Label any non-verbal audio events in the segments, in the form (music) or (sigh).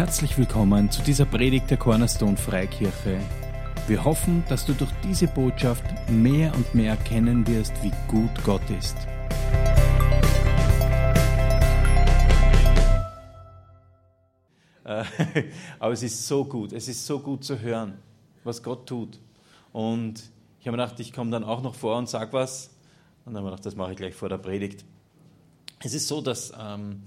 Herzlich willkommen zu dieser Predigt der Cornerstone Freikirche. Wir hoffen, dass du durch diese Botschaft mehr und mehr erkennen wirst, wie gut Gott ist. Äh, (laughs) aber es ist so gut, es ist so gut zu hören, was Gott tut. Und ich habe mir gedacht, ich komme dann auch noch vor und sage was. Und dann habe ich gedacht, das mache ich gleich vor der Predigt. Es ist so, dass ähm,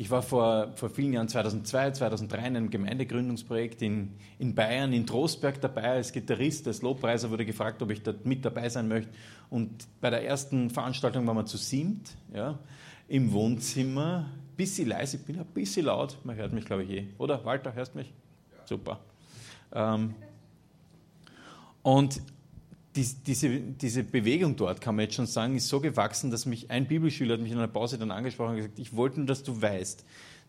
ich war vor, vor vielen Jahren, 2002, 2003, in einem Gemeindegründungsprojekt in, in Bayern, in Trostberg dabei. Als Gitarrist, als Lobpreiser wurde gefragt, ob ich da mit dabei sein möchte. Und bei der ersten Veranstaltung waren wir zu siebt, ja, im Wohnzimmer. Bisschen leise, ich bin ein bisschen laut. Man hört mich, glaube ich, eh. Oder? Walter, hörst du mich? Ja. Super. Ähm, und diese, diese Bewegung dort, kann man jetzt schon sagen, ist so gewachsen, dass mich ein Bibelschüler hat mich in einer Pause dann angesprochen und gesagt, ich wollte nur, dass du weißt,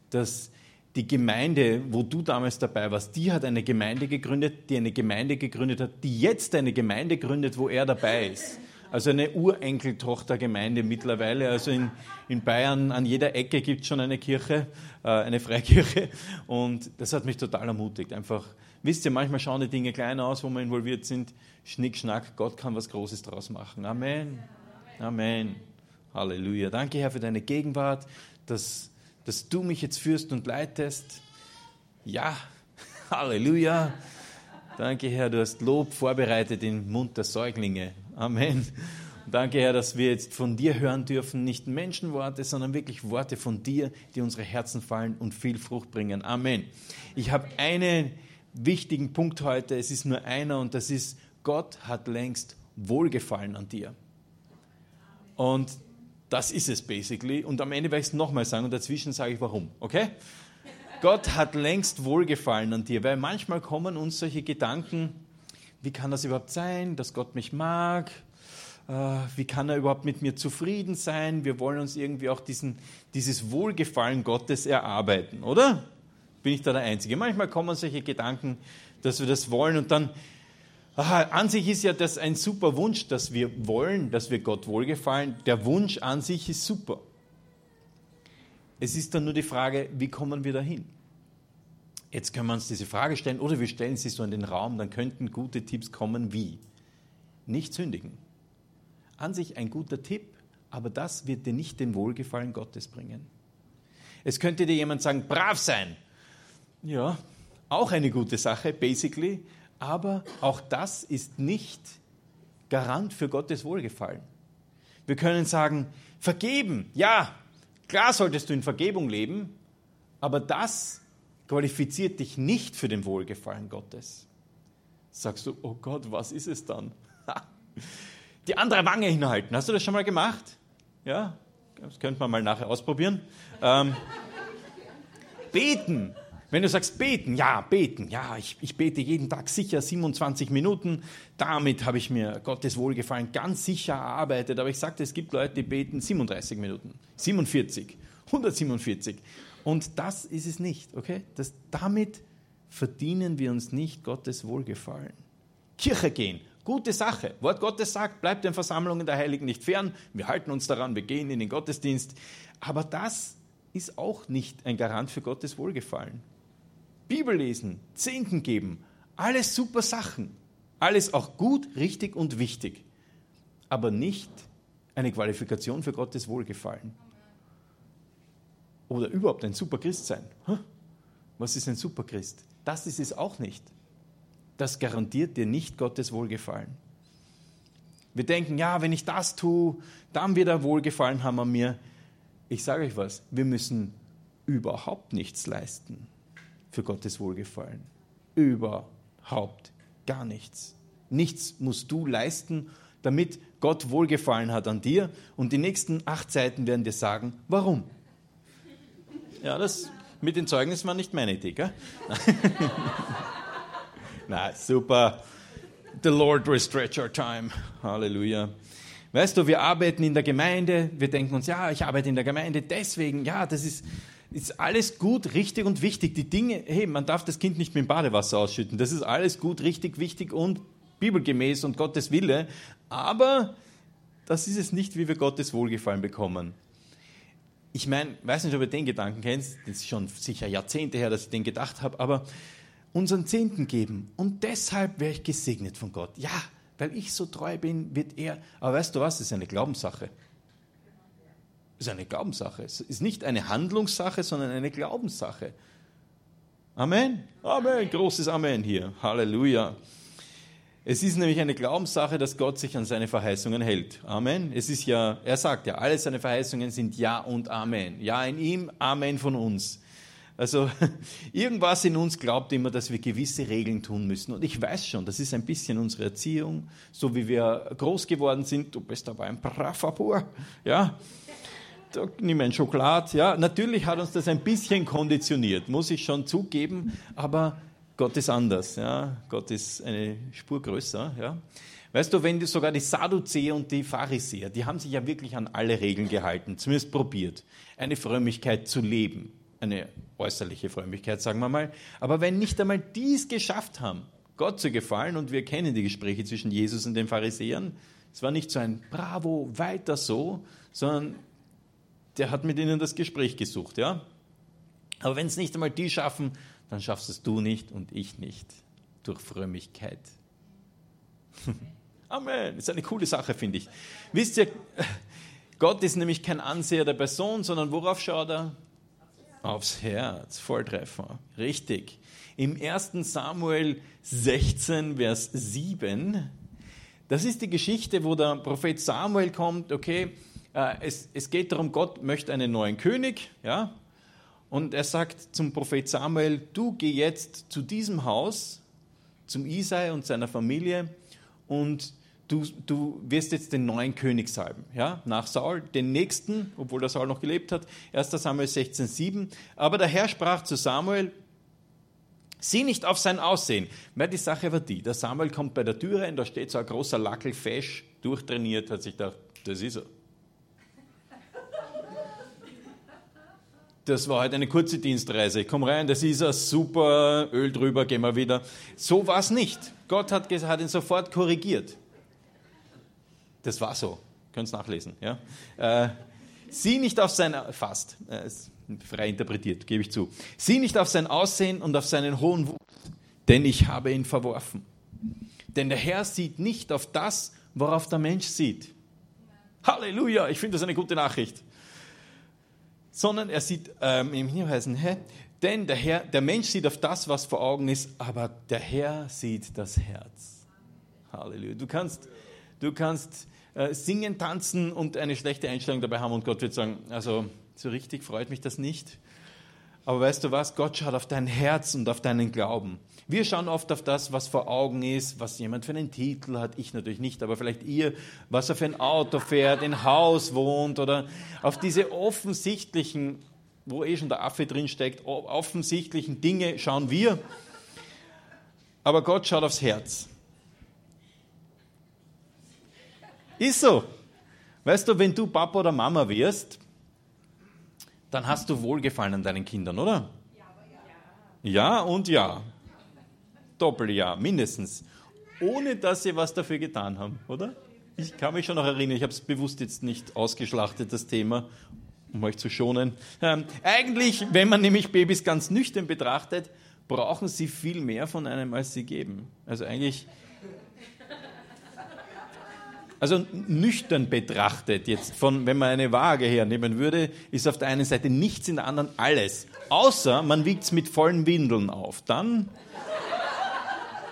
dass die Gemeinde, wo du damals dabei warst, die hat eine Gemeinde gegründet, die eine Gemeinde gegründet hat, die jetzt eine Gemeinde gründet, wo er dabei ist. Also eine Urenkeltochtergemeinde mittlerweile. Also in, in Bayern an jeder Ecke gibt es schon eine Kirche, äh, eine Freikirche. Und das hat mich total ermutigt. Einfach, wisst ihr, manchmal schauen die Dinge klein aus, wo wir involviert sind. Schnick, schnack, Gott kann was Großes draus machen. Amen. Amen. Halleluja. Danke, Herr, für deine Gegenwart, dass, dass du mich jetzt führst und leitest. Ja, (laughs) Halleluja. Danke, Herr, du hast Lob vorbereitet im Mund der Säuglinge. Amen. Danke, Herr, dass wir jetzt von dir hören dürfen, nicht Menschenworte, sondern wirklich Worte von dir, die unsere Herzen fallen und viel Frucht bringen. Amen. Ich habe einen wichtigen Punkt heute, es ist nur einer und das ist, Gott hat längst Wohlgefallen an dir. Und das ist es basically. Und am Ende werde ich es nochmal sagen und dazwischen sage ich warum. Okay? Gott hat längst Wohlgefallen an dir, weil manchmal kommen uns solche Gedanken, wie kann das überhaupt sein, dass Gott mich mag? Äh, wie kann er überhaupt mit mir zufrieden sein? Wir wollen uns irgendwie auch diesen, dieses Wohlgefallen Gottes erarbeiten, oder? Bin ich da der Einzige? Manchmal kommen solche Gedanken, dass wir das wollen und dann, aha, an sich ist ja das ein super Wunsch, dass wir wollen, dass wir Gott wohlgefallen. Der Wunsch an sich ist super. Es ist dann nur die Frage, wie kommen wir dahin? Jetzt können wir uns diese Frage stellen oder wir stellen sie so in den Raum, dann könnten gute Tipps kommen wie nicht sündigen. An sich ein guter Tipp, aber das wird dir nicht den Wohlgefallen Gottes bringen. Es könnte dir jemand sagen, brav sein. Ja, auch eine gute Sache, basically, aber auch das ist nicht Garant für Gottes Wohlgefallen. Wir können sagen, vergeben, ja, Klar solltest du in Vergebung leben, aber das qualifiziert dich nicht für den Wohlgefallen Gottes. Sagst du, oh Gott, was ist es dann? Die andere Wange hinhalten. Hast du das schon mal gemacht? Ja, das könnte man mal nachher ausprobieren. Ähm, beten. Wenn du sagst beten, ja, beten, ja, ich, ich bete jeden Tag sicher 27 Minuten, damit habe ich mir Gottes Wohlgefallen ganz sicher erarbeitet. Aber ich sagte, es gibt Leute, die beten 37 Minuten, 47, 147. Und das ist es nicht, okay? Das, damit verdienen wir uns nicht Gottes Wohlgefallen. Kirche gehen, gute Sache. Wort Gottes sagt, bleibt den Versammlungen der Heiligen nicht fern. Wir halten uns daran, wir gehen in den Gottesdienst. Aber das ist auch nicht ein Garant für Gottes Wohlgefallen. Bibel lesen, Zehnten geben, alles super Sachen. Alles auch gut, richtig und wichtig. Aber nicht eine Qualifikation für Gottes Wohlgefallen. Oder überhaupt ein super Christ sein. Was ist ein super Christ? Das ist es auch nicht. Das garantiert dir nicht Gottes Wohlgefallen. Wir denken, ja, wenn ich das tue, dann wird er Wohlgefallen haben an mir. Ich sage euch was, wir müssen überhaupt nichts leisten für Gottes Wohlgefallen. Überhaupt gar nichts. Nichts musst du leisten, damit Gott Wohlgefallen hat an dir. Und die nächsten acht Seiten werden dir sagen, warum. Ja, das mit den Zeugnissen war nicht meine Idee, gell? (laughs) Na, super. The Lord will stretch our time. Halleluja. Weißt du, wir arbeiten in der Gemeinde, wir denken uns, ja, ich arbeite in der Gemeinde, deswegen, ja, das ist, ist alles gut, richtig und wichtig. Die Dinge, hey, man darf das Kind nicht mit dem Badewasser ausschütten. Das ist alles gut, richtig, wichtig und bibelgemäß und Gottes Wille. Aber das ist es nicht, wie wir Gottes Wohlgefallen bekommen. ich meine, weiß nicht, ob ihr den Gedanken kennt, das ist schon sicher Jahrzehnte her, dass ich den gedacht habe, aber unseren Zehnten geben und deshalb wäre ich gesegnet von Gott. Ja, weil ich so treu bin, wird er. Aber weißt du was, das ist eine Glaubenssache. Ist eine Glaubenssache. Es ist nicht eine Handlungssache, sondern eine Glaubenssache. Amen. Amen. Großes Amen hier. Halleluja. Es ist nämlich eine Glaubenssache, dass Gott sich an seine Verheißungen hält. Amen. Es ist ja, er sagt ja, alle seine Verheißungen sind Ja und Amen. Ja in ihm, Amen von uns. Also (laughs) irgendwas in uns glaubt immer, dass wir gewisse Regeln tun müssen. Und ich weiß schon, das ist ein bisschen unsere Erziehung, so wie wir groß geworden sind. Du bist aber ein braffer Bur. Ja, nimm ein Schokolad. Ja, natürlich hat uns das ein bisschen konditioniert, muss ich schon zugeben. Aber Gott ist anders. Ja, Gott ist eine Spur größer. Ja. Weißt du, wenn du sogar die Sadduzäer und die Pharisäer, die haben sich ja wirklich an alle Regeln gehalten, zumindest probiert, eine Frömmigkeit zu leben eine äußerliche Frömmigkeit, sagen wir mal. Aber wenn nicht einmal dies geschafft haben, Gott zu gefallen, und wir kennen die Gespräche zwischen Jesus und den Pharisäern, es war nicht so ein Bravo, weiter so, sondern der hat mit ihnen das Gespräch gesucht, ja. Aber wenn es nicht einmal die schaffen, dann schaffst es du nicht und ich nicht durch Frömmigkeit. (laughs) Amen. Das ist eine coole Sache, finde ich. Wisst ihr, Gott ist nämlich kein Anseher der Person, sondern worauf schaut er? Aufs Herz, Volltreffer, richtig. Im 1. Samuel 16, Vers 7, das ist die Geschichte, wo der Prophet Samuel kommt, okay, es, es geht darum, Gott möchte einen neuen König, ja, und er sagt zum Prophet Samuel, du geh jetzt zu diesem Haus, zum Isai und seiner Familie und du, du wirst jetzt den neuen König salben, ja, nach Saul, den nächsten, obwohl der Saul noch gelebt hat, 1. Samuel 16,7. Aber der Herr sprach zu Samuel, sieh nicht auf sein Aussehen. Weil die Sache war die, der Samuel kommt bei der Tür rein, da steht so ein großer Lackel, fesch, durchtrainiert, hat sich gedacht, das ist er. Das war halt eine kurze Dienstreise. Komm rein, das ist er, super, Öl drüber, gehen wir wieder. So war es nicht. Gott hat, hat ihn sofort korrigiert. Das war so. Könnt es nachlesen. Ja? Äh, sieh nicht auf sein, fast, äh, frei interpretiert, gebe ich zu. Sieh nicht auf sein Aussehen und auf seinen hohen Wuchs, denn ich habe ihn verworfen. Denn der Herr sieht nicht auf das, worauf der Mensch sieht. Halleluja, ich finde das eine gute Nachricht. Sondern er sieht ähm, im Hinweisen, hä? Denn der, Herr, der Mensch sieht auf das, was vor Augen ist, aber der Herr sieht das Herz. Halleluja. Du kannst, du kannst äh, singen, tanzen und eine schlechte Einstellung dabei haben und Gott wird sagen, also so richtig freut mich das nicht. Aber weißt du was? Gott schaut auf dein Herz und auf deinen Glauben. Wir schauen oft auf das, was vor Augen ist, was jemand für einen Titel hat. Ich natürlich nicht, aber vielleicht ihr, was er für ein Auto fährt, in Haus wohnt oder auf diese offensichtlichen, wo eh schon der Affe drin steckt, offensichtlichen Dinge schauen wir. Aber Gott schaut aufs Herz. Ist so. Weißt du, wenn du Papa oder Mama wirst, dann hast du Wohlgefallen an deinen Kindern, oder? Ja und ja. Doppeljahr, mindestens. Ohne dass sie was dafür getan haben, oder? Ich kann mich schon noch erinnern, ich habe es bewusst jetzt nicht ausgeschlachtet, das Thema, um euch zu schonen. Ähm, eigentlich, wenn man nämlich Babys ganz nüchtern betrachtet, brauchen sie viel mehr von einem, als sie geben. Also eigentlich also nüchtern betrachtet, jetzt von, wenn man eine Waage hernehmen würde, ist auf der einen Seite nichts, in der anderen alles. Außer man wiegt es mit vollen Windeln auf. Dann,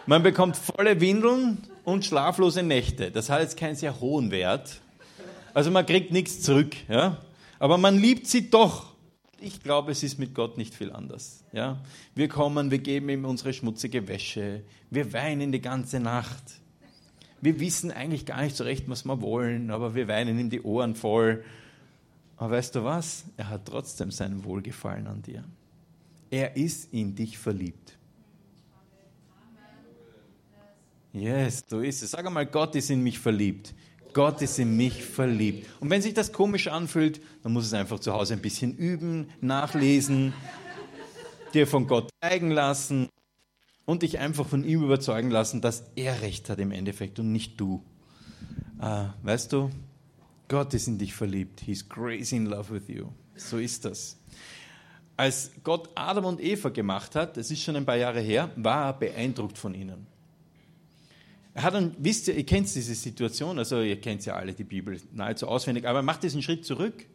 man bekommt volle Windeln und schlaflose Nächte. Das hat jetzt keinen sehr hohen Wert. Also man kriegt nichts zurück. Ja? Aber man liebt sie doch. Ich glaube, es ist mit Gott nicht viel anders. Ja? Wir kommen, wir geben ihm unsere schmutzige Wäsche, wir weinen die ganze Nacht wir wissen eigentlich gar nicht so recht, was wir wollen, aber wir weinen ihm die Ohren voll. Aber weißt du was? Er hat trotzdem seinen Wohlgefallen an dir. Er ist in dich verliebt. Yes, so ist es. Sag einmal, Gott ist in mich verliebt. Gott ist in mich verliebt. Und wenn sich das komisch anfühlt, dann muss es einfach zu Hause ein bisschen üben, nachlesen, dir von Gott zeigen lassen und dich einfach von ihm überzeugen lassen, dass er recht hat im Endeffekt und nicht du. Äh, weißt du, Gott ist in dich verliebt. He's crazy in love with you. So ist das. Als Gott Adam und Eva gemacht hat, das ist schon ein paar Jahre her, war er beeindruckt von ihnen. Er hat dann, wisst ihr, ihr kennt diese Situation, also ihr kennt ja alle die Bibel nahezu auswendig, aber er macht diesen Schritt zurück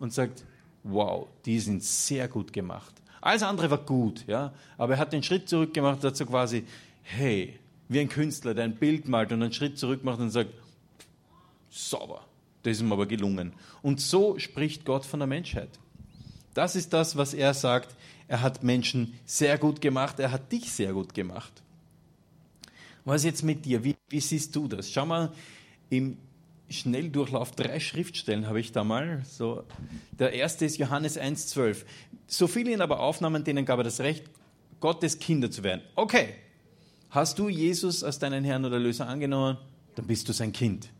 und sagt, wow, die sind sehr gut gemacht. Alles andere war gut, ja, aber er hat den Schritt zurück gemacht, so quasi, hey, wie ein Künstler, der ein Bild malt und einen Schritt zurück macht und sagt, sauber, das ist ihm aber gelungen. Und so spricht Gott von der Menschheit. Das ist das, was er sagt. Er hat Menschen sehr gut gemacht, er hat dich sehr gut gemacht. Was jetzt mit dir? Wie, wie siehst du das? Schau mal, im Schnelldurchlauf drei Schriftstellen habe ich da mal. So, der erste ist Johannes 1,12. So viele ihn aber aufnahmen, denen gab er das Recht, Gottes Kinder zu werden. Okay, hast du Jesus als deinen Herrn oder Löser angenommen, dann bist du sein Kind.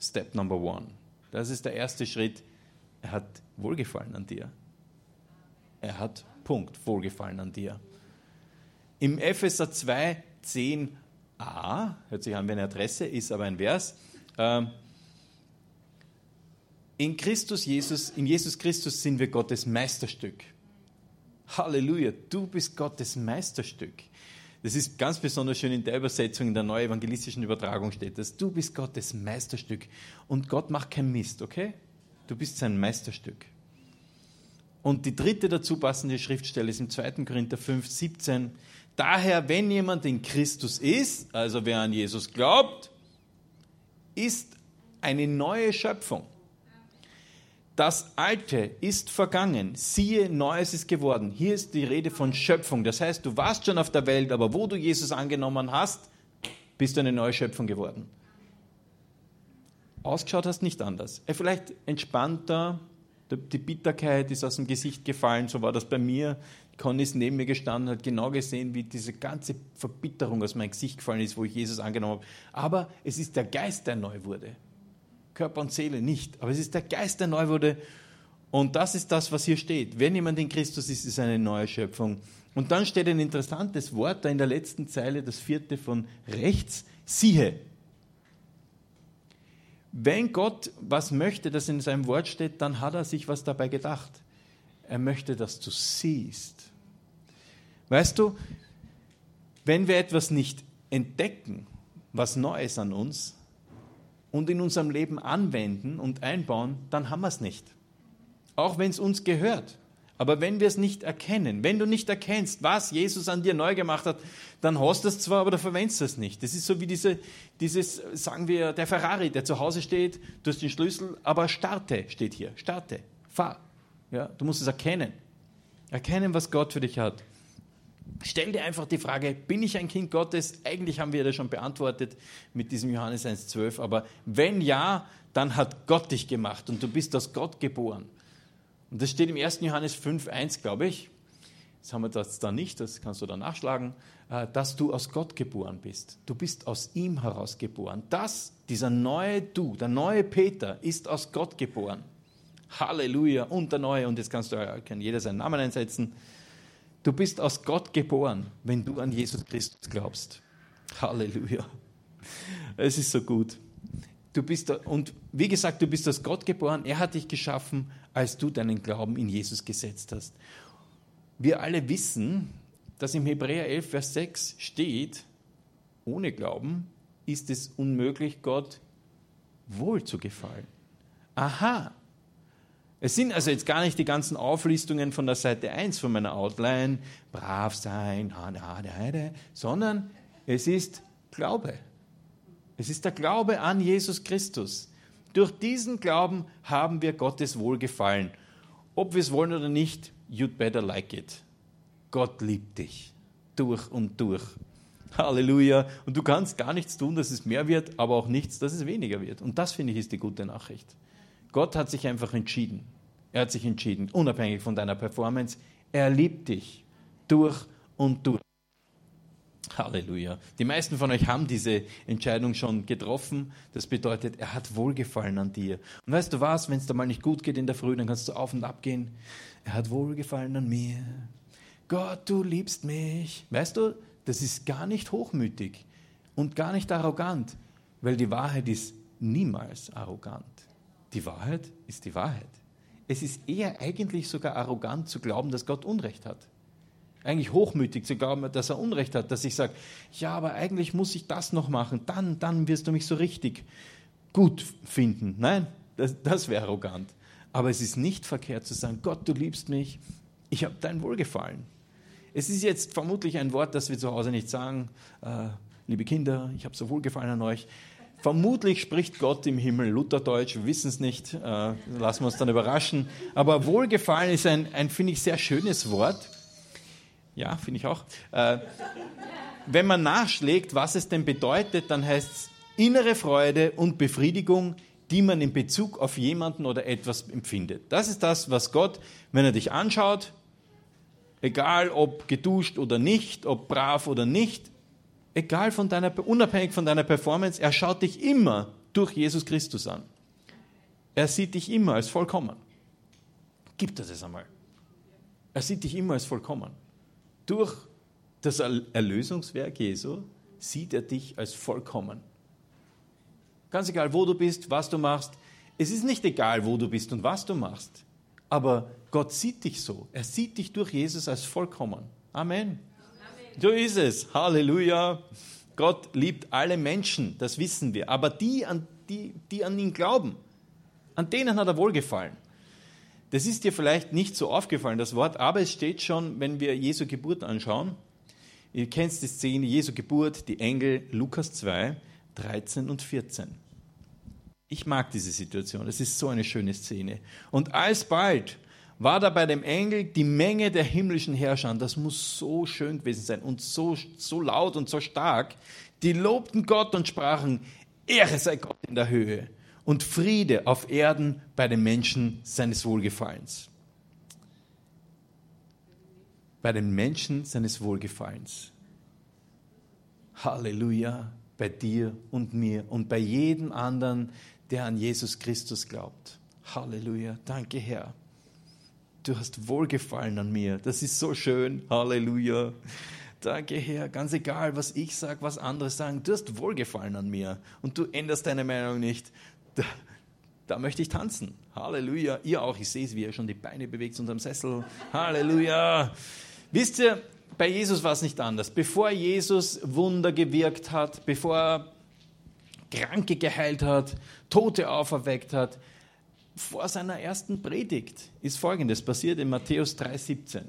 Step number one. Das ist der erste Schritt. Er hat Wohlgefallen an dir. Er hat Punkt, Wohlgefallen an dir. Im Epheser 2, 10a, hört sich an wie eine Adresse, ist aber ein Vers. Ähm, in Christus Jesus, in Jesus Christus sind wir Gottes Meisterstück. Halleluja, du bist Gottes Meisterstück. Das ist ganz besonders schön in der Übersetzung, in der neuen evangelistischen Übertragung steht das. Du bist Gottes Meisterstück. Und Gott macht kein Mist, okay? Du bist sein Meisterstück. Und die dritte dazu passende Schriftstelle ist im 2. Korinther 5, 17. Daher, wenn jemand in Christus ist, also wer an Jesus glaubt, ist eine neue Schöpfung. Das Alte ist vergangen, siehe, Neues ist geworden. Hier ist die Rede von Schöpfung. Das heißt, du warst schon auf der Welt, aber wo du Jesus angenommen hast, bist du eine neue Schöpfung geworden. Ausgeschaut hast nicht anders. Vielleicht entspannter, die Bitterkeit ist aus dem Gesicht gefallen, so war das bei mir. Conny ist neben mir gestanden, hat genau gesehen, wie diese ganze Verbitterung aus meinem Gesicht gefallen ist, wo ich Jesus angenommen habe. Aber es ist der Geist, der neu wurde. Körper und Seele nicht. Aber es ist der Geist, der neu wurde. Und das ist das, was hier steht. Wenn jemand in Christus ist, ist eine neue Schöpfung. Und dann steht ein interessantes Wort da in der letzten Zeile, das vierte von rechts. Siehe. Wenn Gott was möchte, das in seinem Wort steht, dann hat er sich was dabei gedacht. Er möchte, dass du siehst. Weißt du, wenn wir etwas nicht entdecken, was neu ist an uns, und in unserem Leben anwenden und einbauen, dann haben wir es nicht. Auch wenn es uns gehört. Aber wenn wir es nicht erkennen, wenn du nicht erkennst, was Jesus an dir neu gemacht hat, dann hast du es zwar, aber du verwendest es nicht. Das ist so wie diese, dieses, sagen wir, der Ferrari, der zu Hause steht, du hast den Schlüssel, aber starte steht hier. Starte, fahr. Ja, du musst es erkennen. Erkennen, was Gott für dich hat. Stell dir einfach die Frage, bin ich ein Kind Gottes? Eigentlich haben wir das schon beantwortet mit diesem Johannes 1,12, aber wenn ja, dann hat Gott dich gemacht und du bist aus Gott geboren. Und das steht im 1. Johannes 5,1, glaube ich. Das haben wir das da nicht, das kannst du da nachschlagen, äh, dass du aus Gott geboren bist. Du bist aus ihm heraus geboren. Das, dieser neue Du, der neue Peter, ist aus Gott geboren. Halleluja und der neue, und jetzt kannst du, kann jeder seinen Namen einsetzen. Du bist aus Gott geboren, wenn du an Jesus Christus glaubst. Halleluja. Es ist so gut. Du bist, und wie gesagt, du bist aus Gott geboren. Er hat dich geschaffen, als du deinen Glauben in Jesus gesetzt hast. Wir alle wissen, dass im Hebräer 11, Vers 6 steht, ohne Glauben ist es unmöglich, Gott wohl zu gefallen. Aha, es sind also jetzt gar nicht die ganzen Auflistungen von der Seite 1 von meiner Outline, brav sein, sondern es ist Glaube. Es ist der Glaube an Jesus Christus. Durch diesen Glauben haben wir Gottes Wohlgefallen. Ob wir es wollen oder nicht, you'd better like it. Gott liebt dich. Durch und durch. Halleluja. Und du kannst gar nichts tun, dass es mehr wird, aber auch nichts, dass es weniger wird. Und das finde ich ist die gute Nachricht. Gott hat sich einfach entschieden. Er hat sich entschieden, unabhängig von deiner Performance. Er liebt dich durch und durch. Halleluja. Die meisten von euch haben diese Entscheidung schon getroffen. Das bedeutet, er hat Wohlgefallen an dir. Und weißt du was, wenn es da mal nicht gut geht in der Früh, dann kannst du auf und ab gehen. Er hat Wohlgefallen an mir. Gott, du liebst mich. Weißt du, das ist gar nicht hochmütig und gar nicht arrogant, weil die Wahrheit ist niemals arrogant. Die Wahrheit ist die Wahrheit. Es ist eher eigentlich sogar arrogant zu glauben, dass Gott Unrecht hat. Eigentlich hochmütig zu glauben, dass er Unrecht hat, dass ich sage, ja, aber eigentlich muss ich das noch machen, dann, dann wirst du mich so richtig gut finden. Nein, das, das wäre arrogant. Aber es ist nicht verkehrt zu sagen, Gott, du liebst mich, ich habe dein Wohlgefallen. Es ist jetzt vermutlich ein Wort, das wir zu Hause nicht sagen, äh, liebe Kinder, ich habe so Wohlgefallen an euch. Vermutlich spricht Gott im Himmel Lutherdeutsch, wir wissen es nicht, äh, lassen wir uns dann überraschen. Aber Wohlgefallen ist ein, ein finde ich, sehr schönes Wort. Ja, finde ich auch. Äh, wenn man nachschlägt, was es denn bedeutet, dann heißt es innere Freude und Befriedigung, die man in Bezug auf jemanden oder etwas empfindet. Das ist das, was Gott, wenn er dich anschaut, egal ob geduscht oder nicht, ob brav oder nicht, egal von deiner, unabhängig von deiner Performance, er schaut dich immer durch Jesus Christus an. Er sieht dich immer als vollkommen. Gibt es es einmal. Er sieht dich immer als vollkommen. Durch das Erlösungswerk Jesu sieht er dich als vollkommen. Ganz egal, wo du bist, was du machst. Es ist nicht egal, wo du bist und was du machst. Aber Gott sieht dich so. Er sieht dich durch Jesus als vollkommen. Amen. So ist es. Halleluja. Gott liebt alle Menschen, das wissen wir. Aber die, an, die, die an ihn glauben, an denen hat er wohlgefallen. Das ist dir vielleicht nicht so aufgefallen, das Wort, aber es steht schon, wenn wir Jesu Geburt anschauen. Ihr kennt die Szene, Jesu Geburt, die Engel, Lukas 2, 13 und 14. Ich mag diese Situation, es ist so eine schöne Szene. Und alsbald war da bei dem Engel die Menge der himmlischen Herrscher, das muss so schön gewesen sein und so, so laut und so stark, die lobten Gott und sprachen, Ehre sei Gott in der Höhe und Friede auf Erden bei den Menschen seines Wohlgefallens. Bei den Menschen seines Wohlgefallens. Halleluja, bei dir und mir und bei jedem anderen, der an Jesus Christus glaubt. Halleluja, danke Herr du hast Wohlgefallen an mir. Das ist so schön. Halleluja. Danke, Herr. Ganz egal, was ich sage, was andere sagen, du hast Wohlgefallen an mir und du änderst deine Meinung nicht. Da, da möchte ich tanzen. Halleluja. Ihr auch. Ich sehe es, wie ihr schon die Beine bewegt zu unserem Sessel. Halleluja. Wisst ihr, bei Jesus war es nicht anders. Bevor Jesus Wunder gewirkt hat, bevor er Kranke geheilt hat, Tote auferweckt hat, vor seiner ersten Predigt ist Folgendes passiert in Matthäus 3,17.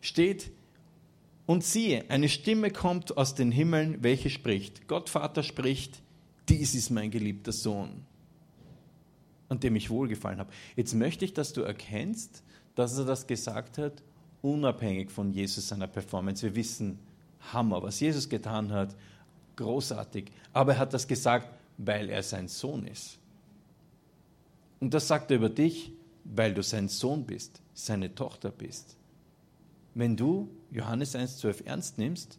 Steht, und siehe, eine Stimme kommt aus den Himmeln, welche spricht. Gott Vater spricht, dies ist mein geliebter Sohn, an dem ich wohlgefallen habe. Jetzt möchte ich, dass du erkennst, dass er das gesagt hat, unabhängig von Jesus seiner Performance. Wir wissen, Hammer, was Jesus getan hat, großartig. Aber er hat das gesagt, weil er sein Sohn ist. Und das sagt er über dich, weil du sein Sohn bist, seine Tochter bist. Wenn du Johannes 1,12 ernst nimmst,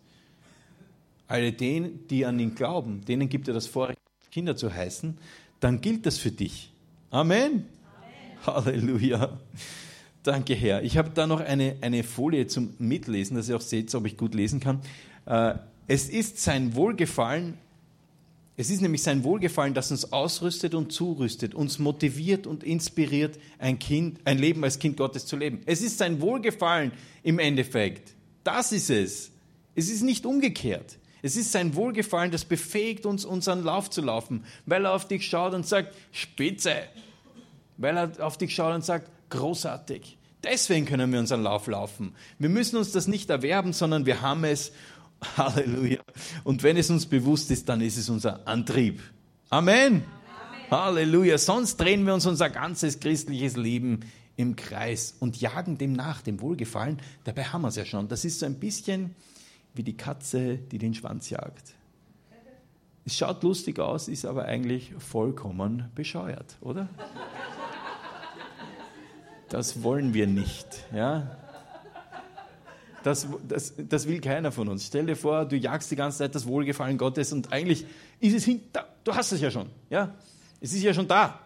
alle denen, die an ihn glauben, denen gibt er das Vorrecht, Kinder zu heißen, dann gilt das für dich. Amen. Amen. Halleluja. Danke, Herr. Ich habe da noch eine, eine Folie zum Mitlesen, dass ihr auch seht, ob ich gut lesen kann. Äh, es ist sein Wohlgefallen, es ist nämlich sein Wohlgefallen, das uns ausrüstet und zurüstet, uns motiviert und inspiriert, ein, kind, ein Leben als Kind Gottes zu leben. Es ist sein Wohlgefallen im Endeffekt. Das ist es. Es ist nicht umgekehrt. Es ist sein Wohlgefallen, das befähigt uns, unseren Lauf zu laufen, weil er auf dich schaut und sagt, Spitze. Weil er auf dich schaut und sagt, großartig. Deswegen können wir unseren Lauf laufen. Wir müssen uns das nicht erwerben, sondern wir haben es (laughs) Halleluja. Und wenn es uns bewusst ist, dann ist es unser Antrieb. Amen. Amen. Halleluja. Sonst drehen wir uns unser ganzes christliches Leben im Kreis und jagen dem nach, dem Wohlgefallen. Dabei haben wir es ja schon. Das ist so ein bisschen wie die Katze, die den Schwanz jagt. Es schaut lustig aus, ist aber eigentlich vollkommen bescheuert, oder? Das wollen wir nicht. Ja? Das, das, das will keiner von uns. Stell dir vor, du jagst die ganze Zeit das Wohlgefallen Gottes und eigentlich ist es hinter. Du hast es ja schon. Ja? Es ist ja schon da.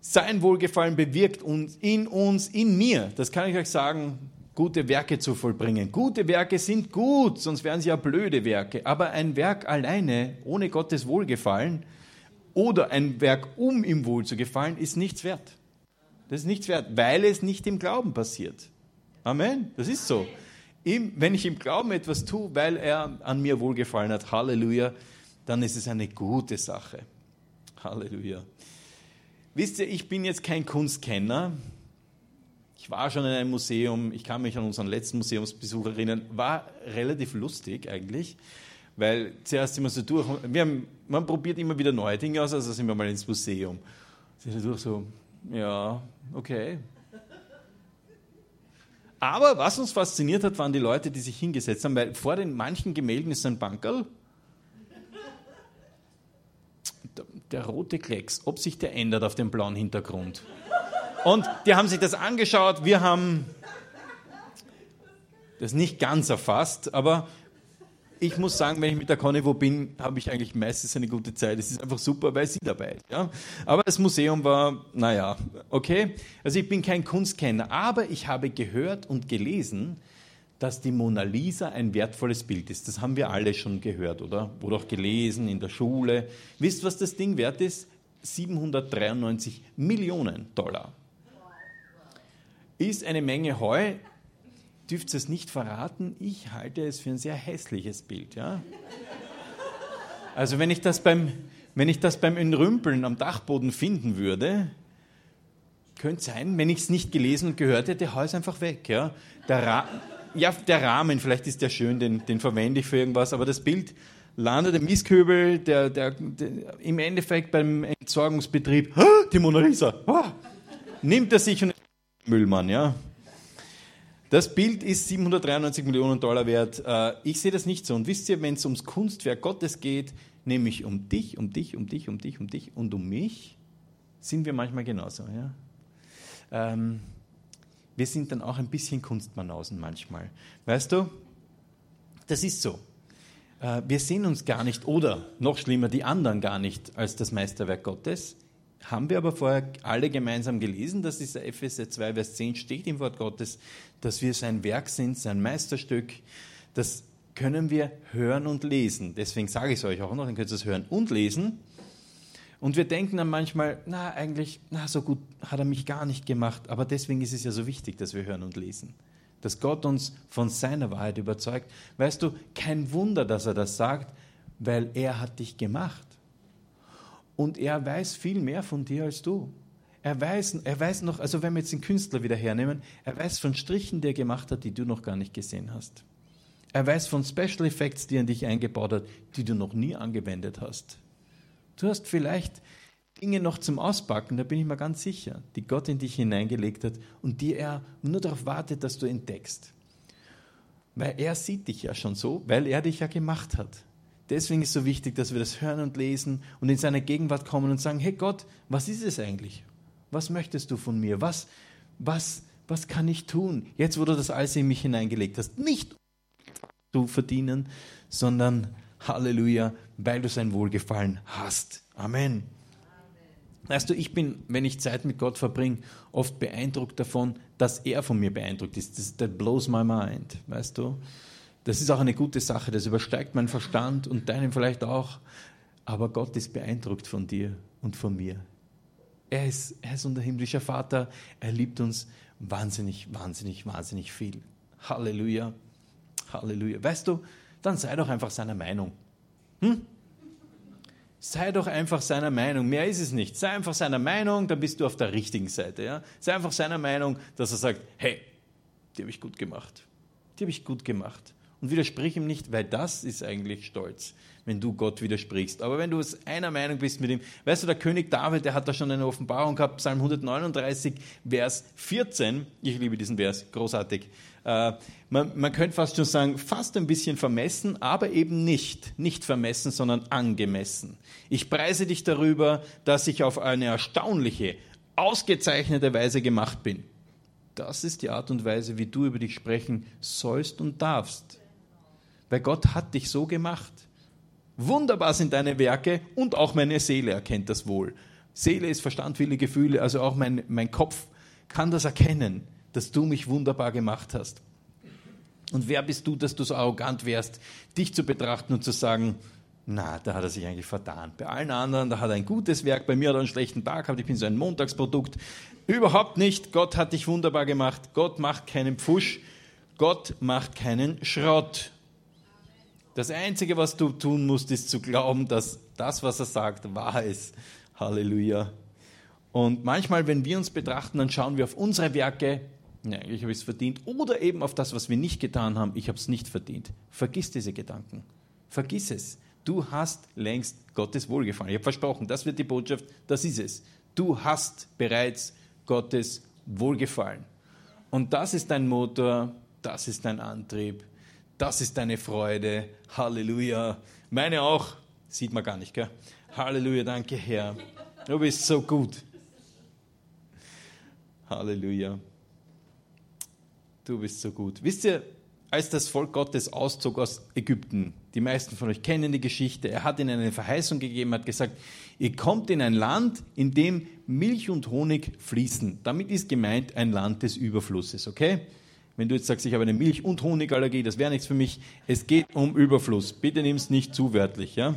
Sein Wohlgefallen bewirkt uns in uns, in mir. Das kann ich euch sagen, gute Werke zu vollbringen. Gute Werke sind gut, sonst wären sie ja blöde Werke. Aber ein Werk alleine, ohne Gottes Wohlgefallen, oder ein Werk, um ihm wohl zu gefallen, ist nichts wert. Das ist nichts wert, weil es nicht im Glauben passiert. Amen. Das ist so. wenn ich im Glauben etwas tue, weil er an mir wohlgefallen hat, Halleluja, dann ist es eine gute Sache. Halleluja. Wisst ihr, ich bin jetzt kein Kunstkenner. Ich war schon in einem Museum, ich kann mich an unseren letzten Museumsbesuch erinnern, war relativ lustig eigentlich, weil zuerst immer so durch, wir haben, man probiert immer wieder neue Dinge aus, also sind wir mal ins Museum. Sind durch so, ja, okay. Aber was uns fasziniert hat, waren die Leute, die sich hingesetzt haben, weil vor den manchen Gemälden ist ein Bankerl der rote Klecks, ob sich der ändert auf dem blauen Hintergrund. Und die haben sich das angeschaut, wir haben das nicht ganz erfasst, aber ich muss sagen, wenn ich mit der Conny wo bin, habe ich eigentlich meistens eine gute Zeit. Es ist einfach super, weil sie dabei ist. Ja? Aber das Museum war, naja, okay. Also ich bin kein Kunstkenner, aber ich habe gehört und gelesen, dass die Mona Lisa ein wertvolles Bild ist. Das haben wir alle schon gehört, oder? Oder auch gelesen in der Schule. Wisst, was das Ding wert ist? 793 Millionen Dollar. Ist eine Menge Heu. Dürft es nicht verraten? Ich halte es für ein sehr hässliches Bild. Ja? Also wenn ich das beim, wenn ich das beim Entrümpeln am Dachboden finden würde, könnte sein, wenn ich es nicht gelesen und gehört hätte, hau es einfach weg. Ja? Der, Ra ja, der Rahmen, vielleicht ist der schön, den, den verwende ich für irgendwas, aber das Bild landet im Mistkübel, der, der, der, im Endeffekt beim Entsorgungsbetrieb, die Mona Lisa, oh, nimmt er sich und Müllmann, ja. Das Bild ist 793 Millionen Dollar wert. Äh, ich sehe das nicht so. Und wisst ihr, wenn es ums Kunstwerk Gottes geht, nämlich um dich, um dich, um dich, um dich, um dich und um mich, sind wir manchmal genauso. Ja? Ähm, wir sind dann auch ein bisschen Kunstmanausen manchmal. Weißt du, das ist so. Äh, wir sehen uns gar nicht, oder noch schlimmer, die anderen gar nicht als das Meisterwerk Gottes. Haben wir aber vorher alle gemeinsam gelesen, dass dieser Epheser 2, Vers 10 steht im Wort Gottes, dass wir sein Werk sind, sein Meisterstück. Das können wir hören und lesen. Deswegen sage ich es euch auch noch, dann könnt ihr es hören und lesen. Und wir denken dann manchmal, na eigentlich, na so gut hat er mich gar nicht gemacht. Aber deswegen ist es ja so wichtig, dass wir hören und lesen. Dass Gott uns von seiner Wahrheit überzeugt. Weißt du, kein Wunder, dass er das sagt, weil er hat dich gemacht. Und er weiß viel mehr von dir als du. Er weiß, er weiß noch, also wenn wir jetzt den Künstler wieder hernehmen, er weiß von Strichen, die er gemacht hat, die du noch gar nicht gesehen hast. Er weiß von Special Effects, die er in dich eingebaut hat, die du noch nie angewendet hast. Du hast vielleicht Dinge noch zum Auspacken, da bin ich mir ganz sicher, die Gott in dich hineingelegt hat und die er nur darauf wartet, dass du entdeckst. Weil er sieht dich ja schon so, weil er dich ja gemacht hat. Deswegen ist es so wichtig, dass wir das hören und lesen und in seine Gegenwart kommen und sagen, hey Gott, was ist es eigentlich? Was möchtest du von mir? Was, was, was kann ich tun? Jetzt, wo du das alles in mich hineingelegt hast, nicht zu verdienen, sondern Halleluja, weil du sein Wohlgefallen hast. Amen. Weißt du, ich bin, wenn ich Zeit mit Gott verbringe, oft beeindruckt davon, dass er von mir beeindruckt ist. Das, that blows my mind, weißt du? Das ist auch eine gute Sache, das übersteigt meinen Verstand und deinen vielleicht auch. Aber Gott ist beeindruckt von dir und von mir. Er ist, er ist unser himmlischer Vater. Er liebt uns wahnsinnig, wahnsinnig, wahnsinnig viel. Halleluja. Halleluja. Weißt du, dann sei doch einfach seiner Meinung. Hm? Sei doch einfach seiner Meinung. Mehr ist es nicht. Sei einfach seiner Meinung, dann bist du auf der richtigen Seite. Ja? Sei einfach seiner Meinung, dass er sagt, hey, die habe ich gut gemacht. Die habe ich gut gemacht. Und widersprich ihm nicht, weil das ist eigentlich Stolz, wenn du Gott widersprichst. Aber wenn du aus einer Meinung bist mit ihm, weißt du, der König David, der hat da schon eine Offenbarung gehabt, Psalm 139, Vers 14. Ich liebe diesen Vers, großartig. Äh, man, man könnte fast schon sagen, fast ein bisschen vermessen, aber eben nicht. Nicht vermessen, sondern angemessen. Ich preise dich darüber, dass ich auf eine erstaunliche, ausgezeichnete Weise gemacht bin. Das ist die Art und Weise, wie du über dich sprechen sollst und darfst. Weil Gott hat dich so gemacht. Wunderbar sind deine Werke und auch meine Seele erkennt das wohl. Seele ist Verstand, Wille, Gefühle, also auch mein, mein Kopf kann das erkennen dass du mich wunderbar gemacht hast. Und wer bist du, dass du so arrogant wärst, dich zu betrachten und zu sagen, na, da hat er sich eigentlich vertan. Bei allen anderen, da hat er ein gutes Werk, bei mir hat er einen schlechten Tag gehabt, ich bin so ein Montagsprodukt. Überhaupt nicht, Gott hat dich wunderbar gemacht, Gott macht keinen Pfusch, Gott macht keinen Schrott. Das Einzige, was du tun musst, ist zu glauben, dass das, was er sagt, wahr ist. Halleluja. Und manchmal, wenn wir uns betrachten, dann schauen wir auf unsere Werke, ja, eigentlich habe ich es verdient, oder eben auf das, was wir nicht getan haben, ich habe es nicht verdient. Vergiss diese Gedanken. Vergiss es. Du hast längst Gottes Wohlgefallen. Ich habe versprochen, das wird die Botschaft, das ist es. Du hast bereits Gottes Wohlgefallen. Und das ist dein Motor, das ist dein Antrieb, das ist deine Freude. Halleluja. Meine auch. Sieht man gar nicht, gell? Halleluja, danke Herr. Du bist so gut. Halleluja. Du bist so gut. Wisst ihr, als das Volk Gottes auszog aus Ägypten, die meisten von euch kennen die Geschichte, er hat ihnen eine Verheißung gegeben, hat gesagt, ihr kommt in ein Land, in dem Milch und Honig fließen. Damit ist gemeint ein Land des Überflusses, okay? Wenn du jetzt sagst, ich habe eine Milch- und Honigallergie, das wäre nichts für mich. Es geht um Überfluss. Bitte nimm es nicht zu wörtlich, ja?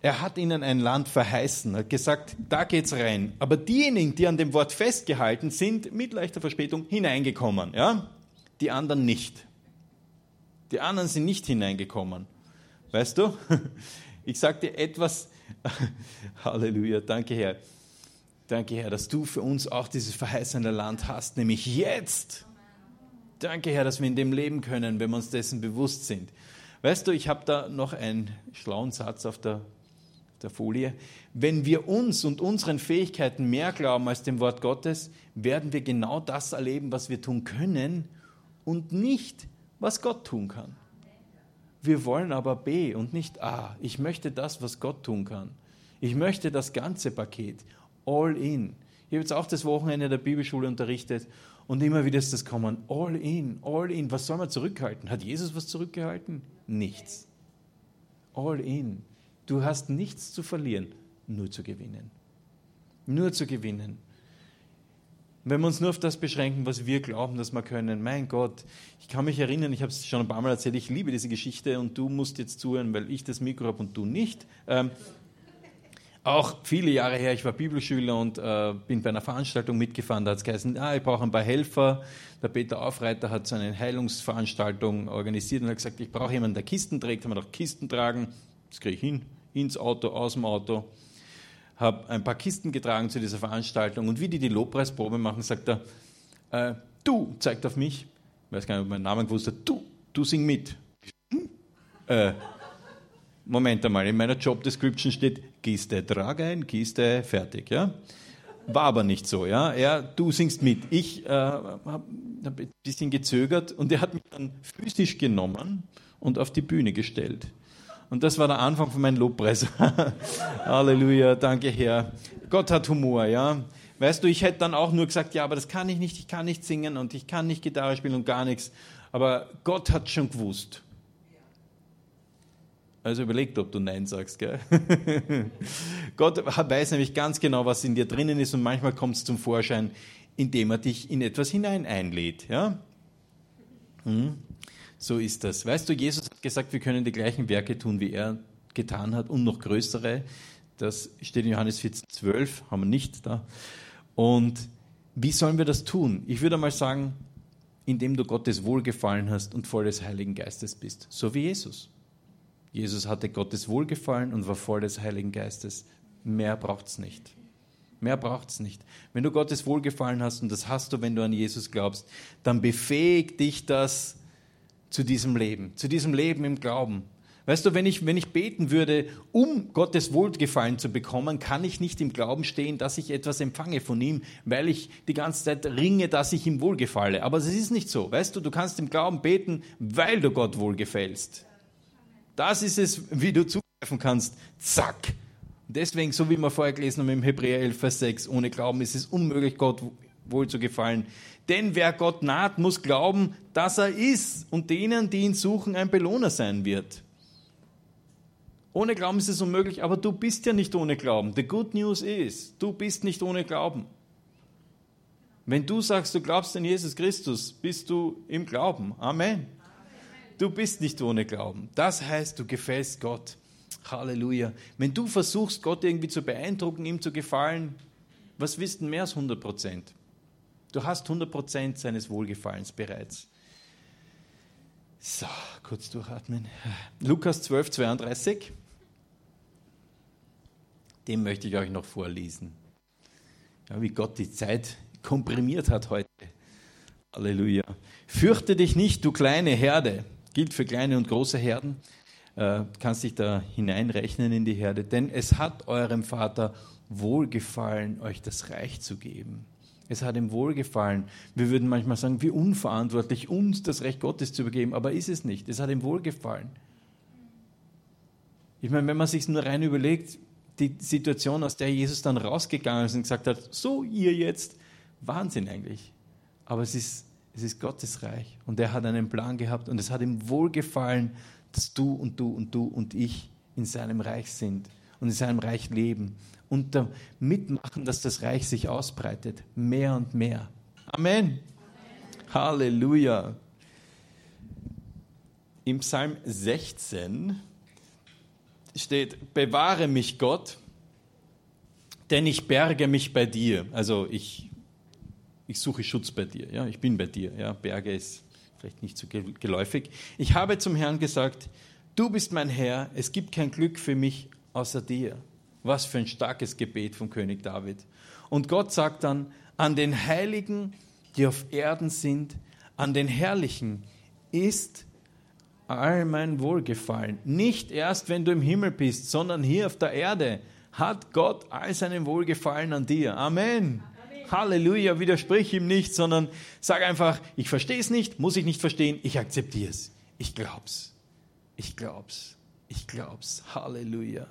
Er hat ihnen ein Land verheißen, hat gesagt, da geht's rein. Aber diejenigen, die an dem Wort festgehalten sind, mit leichter Verspätung hineingekommen, ja? die anderen nicht. Die anderen sind nicht hineingekommen. Weißt du? (laughs) Ich dir etwas. (laughs) Halleluja, danke Herr. Danke Herr, dass du für uns auch dieses verheißene Land hast, nämlich jetzt. Danke Herr, dass wir in dem leben können, wenn wir uns dessen bewusst sind. Weißt du, ich habe da noch einen schlauen Satz auf der, der Folie. Wenn wir uns und unseren Fähigkeiten mehr glauben als dem Wort Gottes, werden wir genau das erleben, was wir tun können und nicht, was Gott tun kann. Wir wollen aber B und nicht A. Ich möchte das, was Gott tun kann. Ich möchte das ganze Paket. All in. Ich habe jetzt auch das Wochenende der Bibelschule unterrichtet und immer wieder ist das kommen. All in, all in. Was soll man zurückhalten? Hat Jesus was zurückgehalten? Nichts. All in. Du hast nichts zu verlieren, nur zu gewinnen. Nur zu gewinnen. Wenn wir uns nur auf das beschränken, was wir glauben, dass wir können, mein Gott, ich kann mich erinnern, ich habe es schon ein paar Mal erzählt, ich liebe diese Geschichte und du musst jetzt zuhören, weil ich das Mikro habe und du nicht. Ähm, auch viele Jahre her, ich war Bibelschüler und äh, bin bei einer Veranstaltung mitgefahren, da hat es geheißen, ah, ich brauche ein paar Helfer. Der Peter Aufreiter hat so eine Heilungsveranstaltung organisiert und hat gesagt, ich brauche jemanden, der Kisten trägt. Haben wir doch Kisten tragen, das kriege ich hin, ins Auto, aus dem Auto habe ein paar Kisten getragen zu dieser Veranstaltung und wie die die Lobpreisprobe machen, sagt er, äh, du, zeigt auf mich, ich weiß gar nicht, ob mein Namen gewusst hat, du, du sing mit. Hm? Äh, Moment einmal, in meiner Job Description steht Kiste, trag ein, Kiste, fertig, ja. War aber nicht so, ja. Er, du singst mit. Ich äh, habe hab ein bisschen gezögert und er hat mich dann physisch genommen und auf die Bühne gestellt. Und das war der Anfang von meinem Lobpreis. (laughs) Halleluja, danke Herr. Gott hat Humor, ja. Weißt du, ich hätte dann auch nur gesagt, ja, aber das kann ich nicht, ich kann nicht singen und ich kann nicht Gitarre spielen und gar nichts. Aber Gott hat schon gewusst. Also überlegt, ob du Nein sagst, gell? (laughs) Gott weiß nämlich ganz genau, was in dir drinnen ist und manchmal kommt es zum Vorschein, indem er dich in etwas hinein einlädt, ja? Hm? So ist das. Weißt du, Jesus hat gesagt, wir können die gleichen Werke tun, wie er getan hat und noch größere. Das steht in Johannes 14, 12, haben wir nicht da. Und wie sollen wir das tun? Ich würde mal sagen, indem du Gottes Wohlgefallen hast und voll des Heiligen Geistes bist. So wie Jesus. Jesus hatte Gottes Wohlgefallen und war voll des Heiligen Geistes. Mehr braucht es nicht. Mehr braucht es nicht. Wenn du Gottes Wohlgefallen hast, und das hast du, wenn du an Jesus glaubst, dann befähigt dich das, zu diesem Leben, zu diesem Leben im Glauben. Weißt du, wenn ich, wenn ich beten würde, um Gottes Wohlgefallen zu bekommen, kann ich nicht im Glauben stehen, dass ich etwas empfange von ihm, weil ich die ganze Zeit ringe, dass ich ihm wohlgefalle. Aber es ist nicht so. Weißt du, du kannst im Glauben beten, weil du Gott wohlgefällst. Das ist es, wie du zugreifen kannst. Zack. Deswegen, so wie wir vorher gelesen haben im Hebräer 11, Vers 6, ohne Glauben ist es unmöglich, Gott wohl zu gefallen. Denn wer Gott naht, muss glauben, dass er ist und denen, die ihn suchen, ein Belohner sein wird. Ohne Glauben ist es unmöglich, aber du bist ja nicht ohne Glauben. The good news is, du bist nicht ohne Glauben. Wenn du sagst, du glaubst an Jesus Christus, bist du im Glauben. Amen. Du bist nicht ohne Glauben. Das heißt, du gefällst Gott. Halleluja. Wenn du versuchst, Gott irgendwie zu beeindrucken, ihm zu gefallen, was wisst du mehr als 100 Prozent? Du hast 100 Prozent seines Wohlgefallens bereits. So, kurz durchatmen. Lukas 12, 32. Den möchte ich euch noch vorlesen. Ja, wie Gott die Zeit komprimiert hat heute. Halleluja. Fürchte dich nicht, du kleine Herde. Gilt für kleine und große Herden. Äh, kannst dich da hineinrechnen in die Herde. Denn es hat eurem Vater wohlgefallen, euch das Reich zu geben. Es hat ihm wohlgefallen. Wir würden manchmal sagen, wie unverantwortlich, uns das Recht Gottes zu übergeben. Aber ist es nicht. Es hat ihm wohlgefallen. Ich meine, wenn man sich nur rein überlegt, die Situation, aus der Jesus dann rausgegangen ist und gesagt hat, so ihr jetzt, Wahnsinn eigentlich. Aber es ist, es ist Gottes Reich und er hat einen Plan gehabt und es hat ihm wohlgefallen, dass du und du und du und ich in seinem Reich sind und in seinem Reich leben und mitmachen, dass das Reich sich ausbreitet, mehr und mehr. Amen. Amen. Halleluja. Im Psalm 16 steht, bewahre mich Gott, denn ich berge mich bei dir. Also ich ich suche Schutz bei dir. Ja, ich bin bei dir. Ja, Berge ist vielleicht nicht so geläufig. Ich habe zum Herrn gesagt, du bist mein Herr, es gibt kein Glück für mich außer dir. Was für ein starkes Gebet vom König David. Und Gott sagt dann, an den Heiligen, die auf Erden sind, an den Herrlichen ist all mein Wohlgefallen. Nicht erst, wenn du im Himmel bist, sondern hier auf der Erde hat Gott all seinen Wohlgefallen an dir. Amen. Halleluja, widersprich ihm nicht, sondern sag einfach, ich verstehe es nicht, muss ich nicht verstehen, ich akzeptiere es. Ich glaub's. Ich glaub's. Ich glaub's. Halleluja.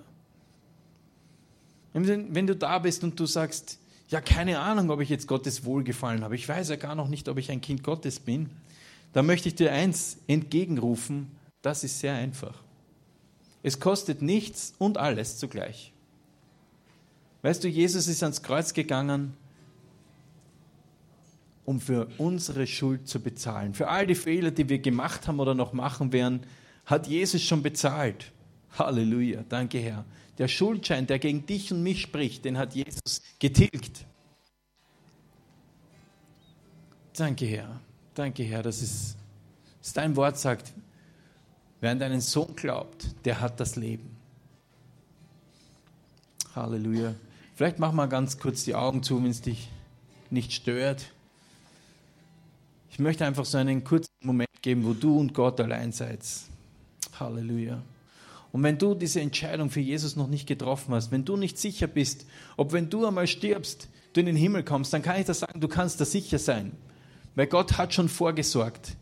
Wenn du da bist und du sagst, ja, keine Ahnung, ob ich jetzt Gottes Wohlgefallen habe, ich weiß ja gar noch nicht, ob ich ein Kind Gottes bin, dann möchte ich dir eins entgegenrufen, das ist sehr einfach. Es kostet nichts und alles zugleich. Weißt du, Jesus ist ans Kreuz gegangen, um für unsere Schuld zu bezahlen. Für all die Fehler, die wir gemacht haben oder noch machen werden, hat Jesus schon bezahlt. Halleluja, danke Herr. Der Schuldschein, der gegen dich und mich spricht, den hat Jesus getilgt. Danke Herr, danke Herr, dass es dass dein Wort sagt, wer an deinen Sohn glaubt, der hat das Leben. Halleluja. Vielleicht mach mal ganz kurz die Augen zu, wenn es dich nicht stört. Ich möchte einfach so einen kurzen Moment geben, wo du und Gott allein seid. Halleluja. Und wenn du diese Entscheidung für Jesus noch nicht getroffen hast, wenn du nicht sicher bist, ob wenn du einmal stirbst, du in den Himmel kommst, dann kann ich dir sagen, du kannst da sicher sein. Weil Gott hat schon vorgesorgt.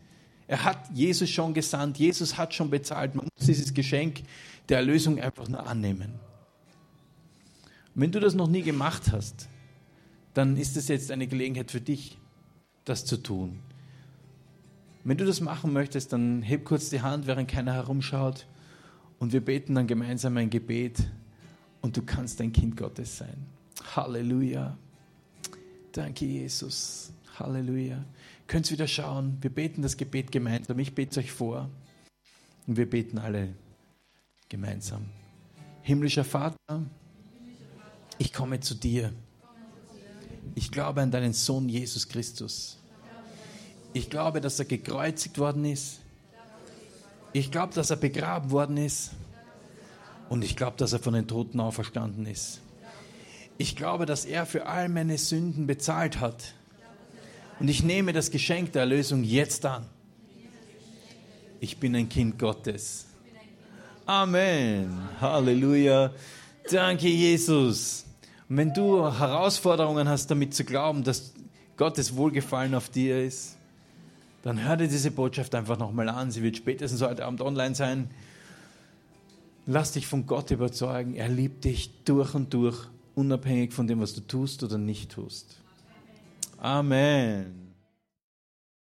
Er hat Jesus schon gesandt, Jesus hat schon bezahlt. Man muss dieses Geschenk der Erlösung einfach nur annehmen. Und wenn du das noch nie gemacht hast, dann ist es jetzt eine Gelegenheit für dich, das zu tun. Wenn du das machen möchtest, dann heb kurz die Hand, während keiner herumschaut. Und wir beten dann gemeinsam ein Gebet. Und du kannst ein Kind Gottes sein. Halleluja. Danke, Jesus. Halleluja. Könnt wieder schauen. Wir beten das Gebet gemeinsam. Ich bete euch vor. Und wir beten alle gemeinsam. Himmlischer Vater, ich komme zu dir. Ich glaube an deinen Sohn Jesus Christus. Ich glaube, dass er gekreuzigt worden ist. Ich glaube, dass er begraben worden ist. Und ich glaube, dass er von den Toten auferstanden ist. Ich glaube, dass er für all meine Sünden bezahlt hat. Und ich nehme das Geschenk der Erlösung jetzt an. Ich bin ein Kind Gottes. Amen. Halleluja. Danke, Jesus. Und wenn du Herausforderungen hast, damit zu glauben, dass Gottes Wohlgefallen auf dir ist, dann hör dir diese Botschaft einfach nochmal an. Sie wird spätestens heute Abend online sein. Lass dich von Gott überzeugen. Er liebt dich durch und durch, unabhängig von dem, was du tust oder nicht tust. Amen.